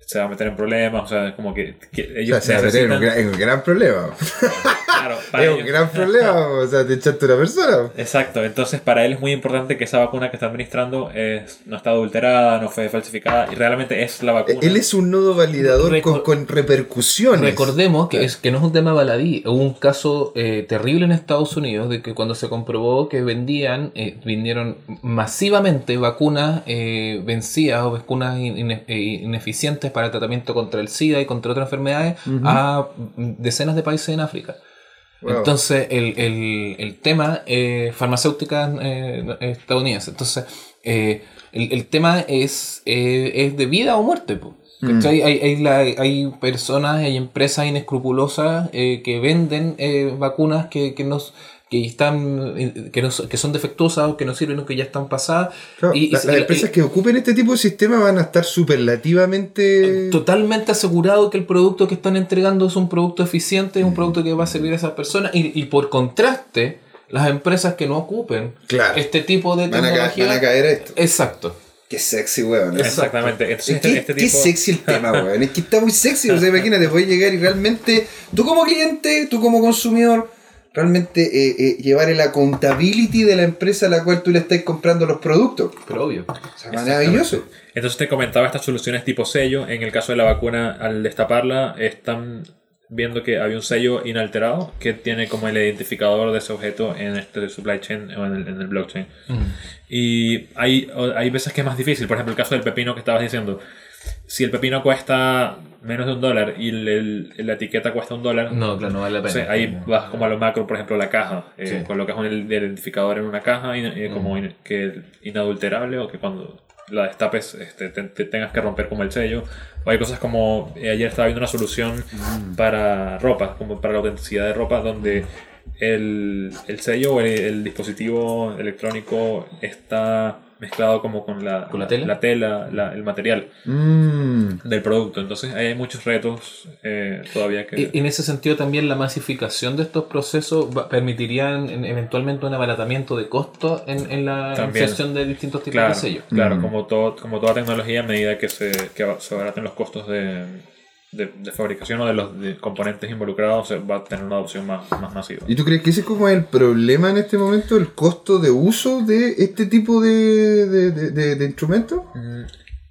se va a meter en problemas, o sea, como que, que O ellos sea, se va a tener un gran, un gran problema. Claro, para Es un ellos- gran problema, o sea, te echaste una persona. Exacto, entonces para él es muy importante que esa vacuna que está administrando es, no está adulterada, no fue falsificada y realmente es la vacuna. Él es un nodo validador con, con repercusiones. Recordemos que, es, que no es un tema baladí. Hubo un caso eh, terrible en Estados Unidos de que cuando se comprobó que vendían, eh, vendieron masivamente vacunas eh, vencidas o vacunas in- ine- eh, ineficientes para el tratamiento contra el SIDA y contra otras enfermedades a decenas de países en África. Wow. Entonces, el, el, el tema eh, farmacéuticas eh, estadounidenses. Entonces, eh, el, el tema es, eh, es de vida o muerte. ¿Cachai? Hay, hay, la- hay personas, hay empresas inescrupulosas que venden vacunas que, que, nos, que, están, eh, que, no son- que son defectuosas o que no sirven o que ya están pasadas. Claro, Y- y la- se- las y- empresas y- que ocupen este tipo de sistema van a estar superlativamente. totalmente asegurado que el producto que están entregando es un producto eficiente, es un producto que va a servir a esas personas y, y por contraste, las empresas que no ocupen Claro. este tipo de Van a, ca- tecnología... van a caer a esto. Exacto. Qué sexy, weón. Exactamente. Entonces, Es que, este, este qué tipo... sexy el tema, weón. Es que está muy sexy. O sea, imagínate, puedes llegar y realmente, tú como cliente, tú como consumidor, realmente eh, eh, llevar el accountability de la empresa a la cual tú le estás comprando los productos. Pero obvio. O sea, maravilloso. Entonces te comentaba estas soluciones tipo sello. En el caso de la vacuna, al destaparla, están viendo que había un sello inalterado que tiene como el identificador de ese objeto en este supply chain o en el, en el blockchain. Y hay, hay veces que es más difícil. Por ejemplo, el caso del pepino que estabas diciendo. Si el pepino cuesta menos de un dólar y el- el- la etiqueta cuesta un dólar, No, claro, no vale la pena. ahí vas como a lo macro, por ejemplo, la caja. Eh, Sí. Colocas un identificador en una caja y, eh, como in- que inadulterable o que cuando la destapes este, te, te tengas que romper como el sello. O hay cosas como eh, ayer estaba viendo una solución para ropa, como para la autenticidad de ropa, donde el, el sello o el, el dispositivo electrónico está mezclado como con la, ¿Con la tela? tela, la- el material Mm. del producto. Entonces ahí hay muchos retos eh, todavía que... Y- En ese sentido también la masificación de estos procesos permitirían en- eventualmente un abaratamiento de costos en, en la inserción de distintos tipos Claro, de sellos. claro Mm. como, todo, como toda tecnología, a medida que se, que se abaraten los costos de, de, de fabricación o de los de componentes involucrados, va a tener una adopción más, más masiva. ¿Y tú crees que ese es como el problema en este momento, el costo de uso de este tipo de, de, de- de- de instrumentos? Mm,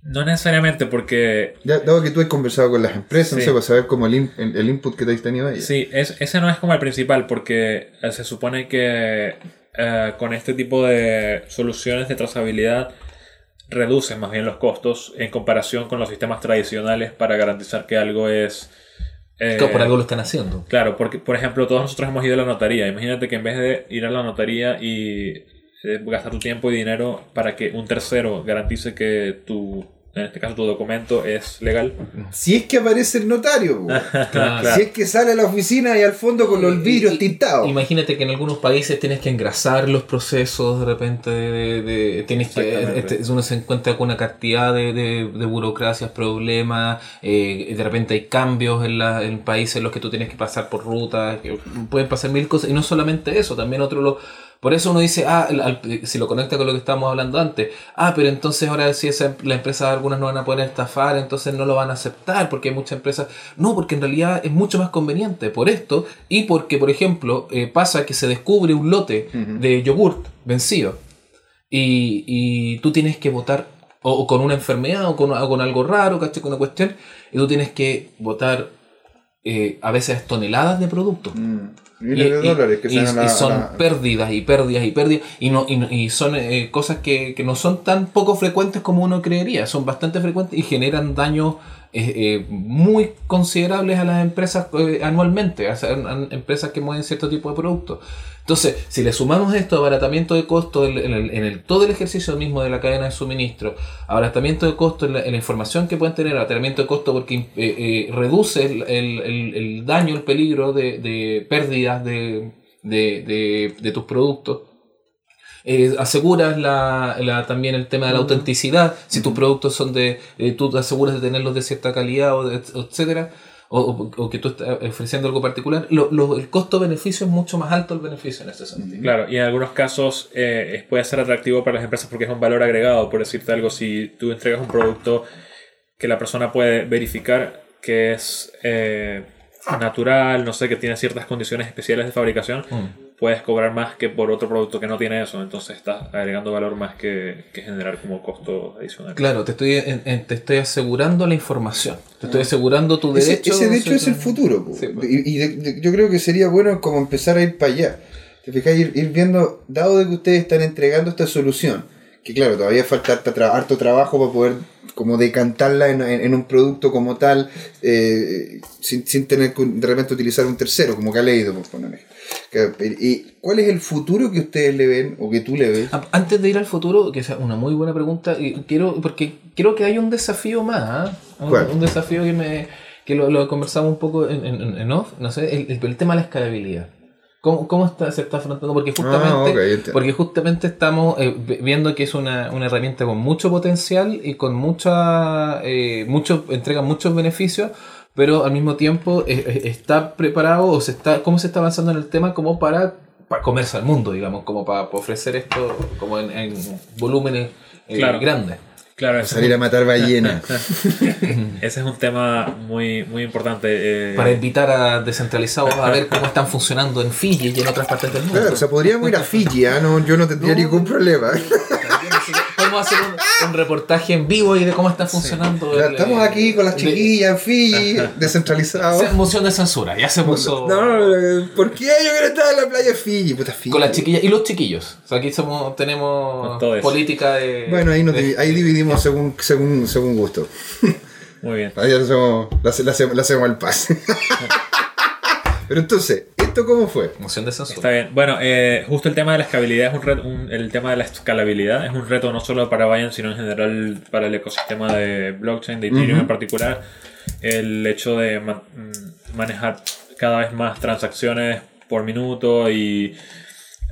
No necesariamente porque Ya, dado que tú has conversado con las empresas, no Sí. sé, para saber cómo el, in- el, el input que te has tenido ahí. Sí, es, ese no es como el principal, porque eh, se supone que eh, con este tipo de soluciones de trazabilidad reducen más bien los costos en comparación con los sistemas tradicionales para garantizar que algo es... eh, Claro, por algo lo están haciendo. Claro, porque por ejemplo todos nosotros hemos ido a la notaría. Imagínate que en vez de ir a la notaría y eh, gastar tu tiempo y dinero para que un tercero garantice que tu, en este caso tu documento es legal. Si es que aparece el notario. Claro. si es que sale a la oficina y al fondo con los vidrios tintados. Imagínate que en algunos países tienes que engrasar los procesos, de repente de, de- tienes que este, uno se encuentra con una cantidad de, de, de burocracias, problemas, eh, de repente hay cambios en, la, en países en los que tú tienes que pasar por rutas, que pueden pasar mil cosas, y no solamente eso, también otro lo... Por eso uno dice, ah, al- si lo conecta con lo que estábamos hablando antes, ah, pero entonces ahora si esa, la empresa algunas no van a poder estafar, entonces no lo van a aceptar, porque hay muchas empresas... No, porque en realidad es mucho más conveniente por esto, y porque, por ejemplo, eh, pasa que se descubre un lote de yogurt vencido, y, y tú tienes que votar o, o con una enfermedad o con, o con algo raro, ¿cachai? Con una cuestión, y tú tienes que votar eh, a veces toneladas de productos. Mm. Y, Miles de y- dólares que y- la- y son la- pérdidas y pérdidas y pérdidas y no y, y son eh, cosas que, que no son tan poco frecuentes como uno creería son bastante frecuentes y generan daños eh, muy considerables a las empresas eh, anualmente a, empresas que mueven cierto tipo de productos. Entonces si le sumamos esto abaratamiento de costo en, todo el ejercicio mismo de la cadena de suministro abaratamiento de costo en la, información que pueden tener abaratamiento de costo porque eh, eh, reduce el, daño el peligro de, pérdidas de tus productos eh, aseguras la, la- también el tema de la autenticidad. Si tus productos son de eh, tú te aseguras de tenerlos de cierta calidad o de- etcétera o, o- o que tú estás ofreciendo algo particular lo- lo- el costo beneficio es mucho más alto el beneficio en ese sentido. Claro, y en algunos casos eh, puede ser atractivo para las empresas porque es un valor agregado, por decirte algo, si tú entregas un producto que la persona puede verificar que es eh, natural, no sé, que tiene ciertas condiciones especiales de fabricación, Mm. Puedes cobrar más que por otro producto que no tiene eso. Entonces estás agregando valor más que, que generar como costo adicional. Claro, te estoy, en- en- te estoy asegurando la información. Te estoy asegurando tu Ese, derecho. ese de hecho es el futuro. Sí, pues. y y de- de- yo creo que sería bueno como empezar a ir para allá. ¿Te fijas? Ir, ir viendo, dado de que ustedes están entregando esta solución, que claro, todavía falta tra- harto trabajo para poder como decantarla en, en- en un producto como tal, eh, sin, sin tener que de repente utilizar un tercero, como Kaleido, por poner. Que- ¿Y cuál es el futuro que ustedes le ven o que tú le ves? A- Antes de ir al futuro, que es una muy buena pregunta, y quiero, porque creo que hay un desafío más, ¿ah? un, desafío que me que lo, lo conversamos un poco en, en, en off, no sé, el, el- el tema de la escalabilidad. ¿Cómo, cómo está, se está afrontando? Porque justamente, Ah, entiendo. porque justamente estamos eh, vi- viendo que es una, una herramienta con mucho potencial y con mucha, eh, mucho, entrega muchos beneficios, pero al mismo tiempo eh, eh, está preparado o se está, cómo se está avanzando en el tema como para, para comerse al mundo, digamos, como para ofrecer esto como en, en volúmenes eh, Claro. grandes. Claro, Salir a matar ballenas. ese es un tema muy, muy importante. eh, Para invitar a descentralizados a ver cómo están funcionando en Fiji y en otras partes del mundo. Claro, o sea, podríamos ir a Fiji, ¿ah? no, yo no tendría No. ningún problema. Podemos hacer un, un reportaje en vivo y de cómo está funcionando. El, Estamos eh, aquí con las chiquillas en Fiji, descentralizados. se- Moción de censura, ya se puso. No, eh, ¿por qué yo quiero estar en la playa de Fiji? Puta Fiji. Con las chiquillas y los chiquillos. O sea, aquí somos, tenemos política de. Bueno, ahí, nos de- divi- ahí dividimos según, según, según gusto. Muy bien. Ahí hacemos, la, hacemos, la hacemos al pase. Pero entonces, ¿esto cómo fue? Moción de Está censura. bien. Bueno, eh, justo el tema de la escalabilidad es un reto, un- el tema de la escalabilidad es un reto no solo para Binance, sino en general para el ecosistema de blockchain, de Ethereum en particular. El hecho de ma- mm, manejar cada vez más transacciones por minuto y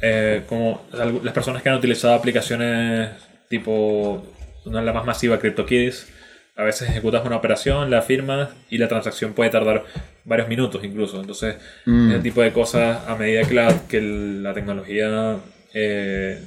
eh, como las personas que han utilizado aplicaciones tipo, una de las más masiva, CryptoKitties, a veces ejecutas una operación, la firmas y la transacción puede tardar varios minutos incluso. Entonces, ese tipo de cosas, a medida que la, que la tecnología eh,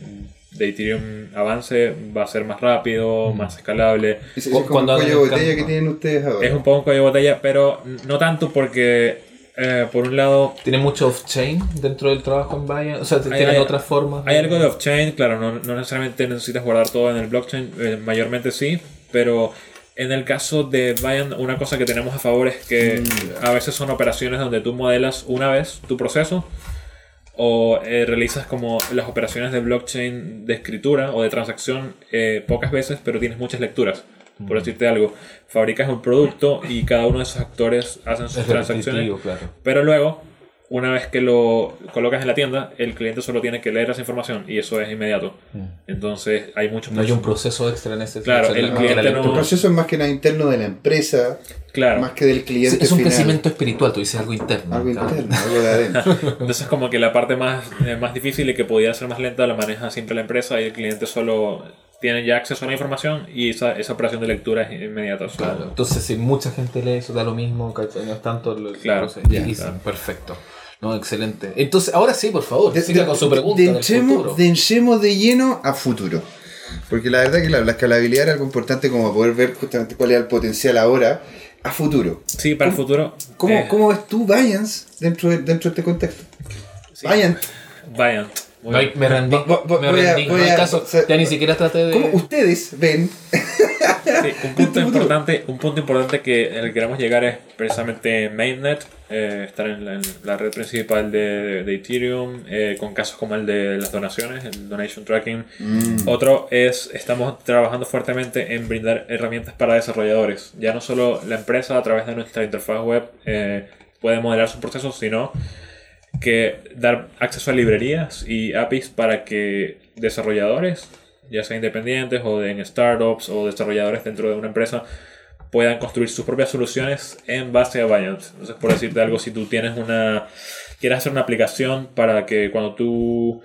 de Ethereum avance, va a ser más rápido, más escalable. Es como cuando el cuello de botella que tienen ustedes ahora. Es un poco un cuello de botella, pero no tanto porque, eh, por un lado, ¿Tiene mucho off-chain dentro del trabajo en Binance? O sea, ¿tienen otras formas? Hay algo de off-chain, claro, no, no necesariamente necesitas guardar todo en el blockchain, eh, mayormente sí, pero en el caso de Binance, una cosa que tenemos a favor es que a veces son operaciones donde tú modelas una vez tu proceso o eh, realizas como las operaciones de blockchain de escritura o de transacción eh, pocas veces, pero tienes muchas lecturas. Por decirte algo, fabricas un producto y cada uno de esos actores hacen sus Es transacciones. claro. Pero luego, una vez que lo colocas en la tienda, el cliente solo tiene que leer esa información y eso es inmediato. Entonces hay muchos Mm. No hay un proceso extra en ese Claro, el cliente proceso es más que nada interno de la empresa, Claro. más que del Sí, cliente es un final. crecimiento espiritual, tú dices algo interno. Algo claro. interno, algo de adentro. Entonces como que la parte más, eh, más difícil y que pudiera ser más lenta la maneja siempre la empresa y el cliente solo tiene ya acceso a la información y esa, esa operación de lectura es inmediata. Claro. Entonces, si mucha gente lee eso, da lo mismo, ¿cachai? No es tanto el Claro, claro. Perfecto. No, excelente. Entonces, ahora sí, por favor, De- siga de- con su pregunta. de del enchemos, futuro. de lleno a futuro. Porque la verdad que la, la escalabilidad era algo importante como poder ver justamente cuál era el potencial ahora a futuro. Sí, para el futuro. ¿Cómo, eh, cómo ves tú Binance dentro de, dentro de este contexto? sí, bien. me rendí. Me a- rendí. no a- caso. o sea, ya ni siquiera traté de. ¿cómo ustedes ven? Sí, un punto importante, un punto importante que el que queremos llegar es precisamente Mainnet, eh, estar en la, en la red principal de, de Ethereum, eh, con casos como el de las donaciones, el donation tracking. Otro es, estamos trabajando fuertemente en brindar herramientas para desarrolladores. Ya no solo la empresa a través de nuestra interfaz web eh, puede modelar sus procesos, sino que dar acceso a librerías y APIs para que desarrolladores, ya sea independientes o en startups o desarrolladores dentro de una empresa, puedan construir sus propias soluciones en base a Binance. Entonces, por decirte algo, si tú tienes una... quieres hacer una aplicación para que cuando tú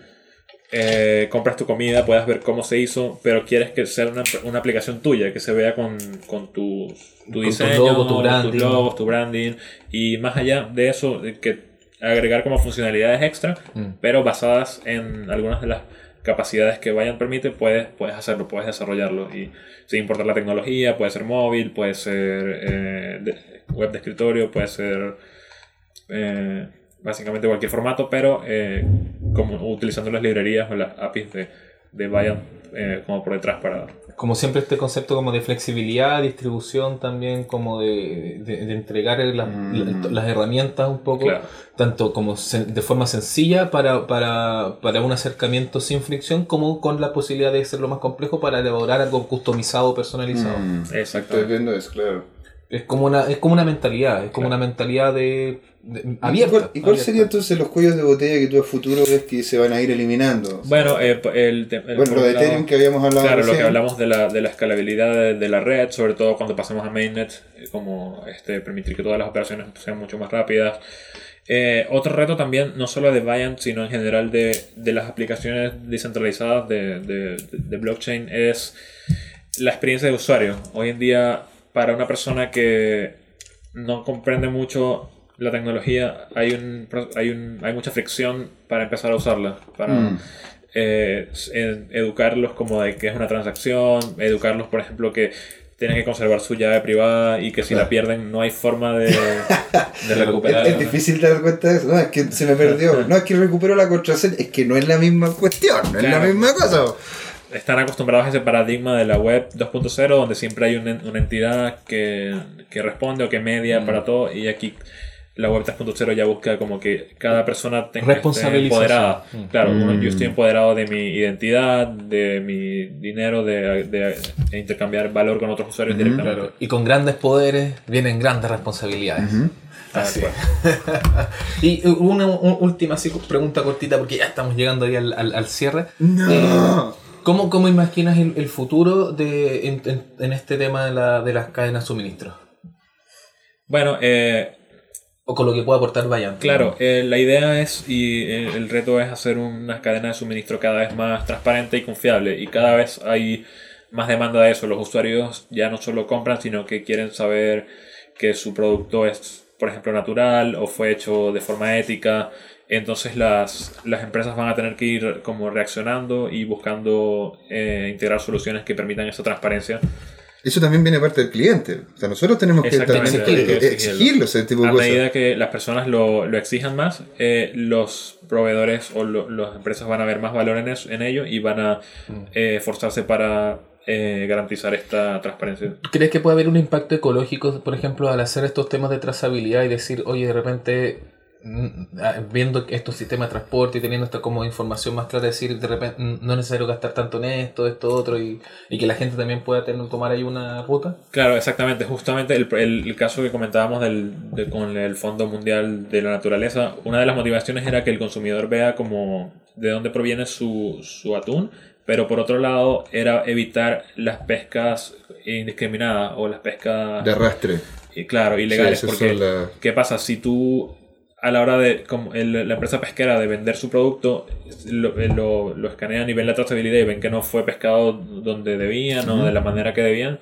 eh, compras tu comida puedas ver cómo se hizo, pero quieres que sea una, una aplicación tuya, que se vea con, con tu, tu diseño, logo, tu tus logos, tu branding, y más allá de eso, que agregar como funcionalidades extra, Mm. pero basadas en algunas de las capacidades que Vayan permite, puedes, puedes hacerlo, puedes desarrollarlo. Y sin importar la tecnología, puede ser móvil, puede ser eh, web de escritorio, puede ser eh, básicamente cualquier formato, pero eh, como utilizando las librerías o las APIs de, de Vayan eh, como por detrás para... Como siempre este concepto como de flexibilidad, distribución también, como de, de- de entregar las, Mm. las herramientas un poco, Claro. tanto como de forma sencilla para, para, para un acercamiento sin fricción, como con la posibilidad de hacerlo más complejo para elaborar algo customizado, personalizado. Mm, Exacto. Estoy viendo eso, claro. Es como una, es como una mentalidad, es como Claro. una mentalidad de, de- ¿Y abierta. cuál, y cuál abierta. serían entonces los cuellos de botella que tú a futuro ves que se van a ir eliminando? Bueno, eh, el, bueno, lo de Ethereum que habíamos hablado Claro, lo que hablamos de la, de la escalabilidad de, de la red, sobre todo cuando pasemos a mainnet, eh, como este, permitir que todas las operaciones sean mucho más rápidas. Eh, otro reto también, no solo de Viant, sino en general de, de las aplicaciones descentralizadas de, de, de blockchain, es la experiencia de usuario. Hoy en día, para una persona que no comprende mucho la tecnología, hay, un, hay, un, hay mucha fricción para empezar a usarla. Para, Mm. eh, en- educarlos como de que es una transacción, educarlos, por ejemplo, que tienen que conservar su llave privada y que si Claro. la pierden no hay forma de, de recuperar. Es, es difícil dar cuenta de eso. No, es que se me perdió. No es que recupero la contraseña, es que no es la misma cuestión, no es la misma cosa. Están acostumbrados a ese paradigma de la web 2.0 donde siempre hay una, una entidad que, que responde o que media para todo y aquí la web 3.0 ya busca como que cada persona tenga empoderada. Mm. Claro, uno- Mm. yo estoy empoderado de mi identidad, de mi dinero, de, de- de intercambiar valor con otros usuarios directamente. Claro, y con grandes poderes vienen grandes responsabilidades. Ujú. Así y una, un- última así, pregunta cortita, porque ya estamos llegando ahí al, al- al cierre. No. ¿Cómo, cómo imaginas el, el futuro de, en, en- en este tema de, la- de las cadenas de suministro? Bueno, eh, O con lo que pueda aportar Vayan. Claro, eh, la idea es y eh, el reto es hacer una cadena de suministro cada vez más transparente y confiable y cada vez hay más demanda de eso. Los usuarios ya no solo compran, sino que quieren saber que su producto es, por ejemplo, natural o fue hecho de forma ética. Entonces las, las empresas van a tener que ir como reaccionando y buscando eh, integrar soluciones que permitan esa transparencia. Eso también viene parte del cliente. O sea, nosotros tenemos que también eh, exigirlo. ese tipo de A cosas. medida que las personas lo, lo exijan más, eh, los proveedores o lo- las empresas van a ver más valor en, eso- en ello y van a eh, esforzarse para eh, garantizar esta transparencia. ¿Crees que puede haber un impacto ecológico, por ejemplo, al hacer estos temas de trazabilidad y decir, oye, de repente, mm, viendo estos sistemas de transporte y teniendo esta como información más clara, decir, de repente, mm, no es necesario gastar tanto en esto, esto, otro, y, y que la gente también pueda tener, tomar ahí una ruta? Claro, exactamente. Justamente el, el- el caso que comentábamos del, de- con el Fondo Mundial de la Naturaleza, una de las motivaciones era que el consumidor vea como de dónde proviene su, su atún, pero por otro lado era evitar las pescas indiscriminadas o las pescas... De arrastre. Y claro, ilegales, Sí, porque ¿qué pasa? Si tú a la hora de, como el- la empresa pesquera de vender su producto, lo, eh, lo, lo escanean y ven la trazabilidad y ven que no fue pescado donde debían o de la manera que debían,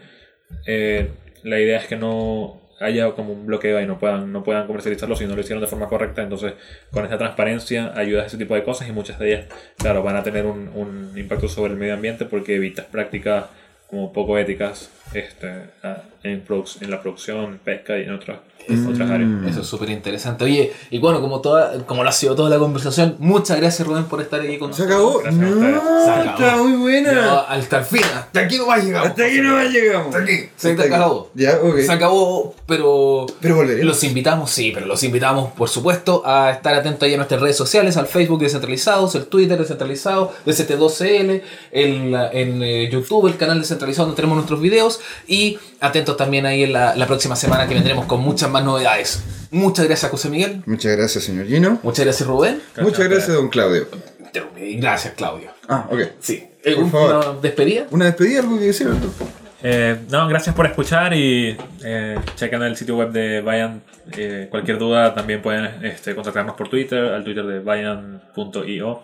eh, la idea es que no haya como un bloqueo y no puedan, no puedan comercializarlo si no lo hicieron de forma correcta. Entonces, con esta transparencia ayudas a ese tipo de cosas y muchas de ellas, claro, van a tener un, un impacto sobre el medio ambiente porque evitas prácticas como poco éticas este, en, produc- en la producción, pesca y en otras, otras áreas. Eso es súper interesante. Oye, y bueno, como toda, como lo ha sido toda la conversación, muchas gracias Rubén por estar aquí con ¿Se nosotros. acabó? Gracias a no. Se acabó. está muy buena. No, hasta el fin, hasta aquí nomás llegamos. Hasta aquí no llegamos. Hasta aquí. Se Hasta aquí. acabó. Ya, ok. Se acabó, pero Pero volveremos. los invitamos, sí, pero los invitamos, por supuesto, a estar atentos ahí a nuestras redes sociales, al Facebook descentralizados, el Twitter descentralizado, DCT2CL, el, en eh, YouTube, el canal descentralizado donde tenemos nuestros videos, y atentos también ahí en la, la próxima semana que vendremos con muchas más novedades. Muchas gracias, José Miguel. Muchas gracias, señor Gino. Muchas gracias, Rubén. Muchas gracias, don Claudio. Y gracias, Claudio. Ah, ok. Sí. Por ¿Una favor. despedida? ¿Una despedida? ¿Algo que decir? Eh, no, gracias por escuchar y eh, chequen el sitio web de Vayan. Eh, cualquier duda también pueden este, contactarnos por Twitter, al Twitter de Vayan.io.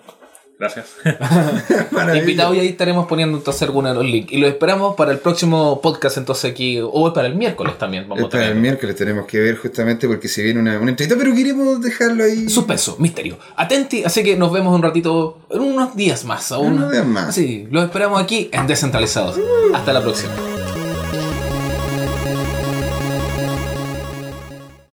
Gracias. Invitados y ahí estaremos poniendo entonces algunos de los links. Y lo esperamos para el próximo podcast entonces aquí, o para el miércoles también. Vamos a Para el miércoles tenemos que ver justamente porque se viene una, una entrevista, pero queremos dejarlo ahí. Suspenso, misterio. Atenti, así que nos vemos un ratito, en unos días más. una- unos días más. Sí, los esperamos aquí en Descentralizados. Hasta la próxima.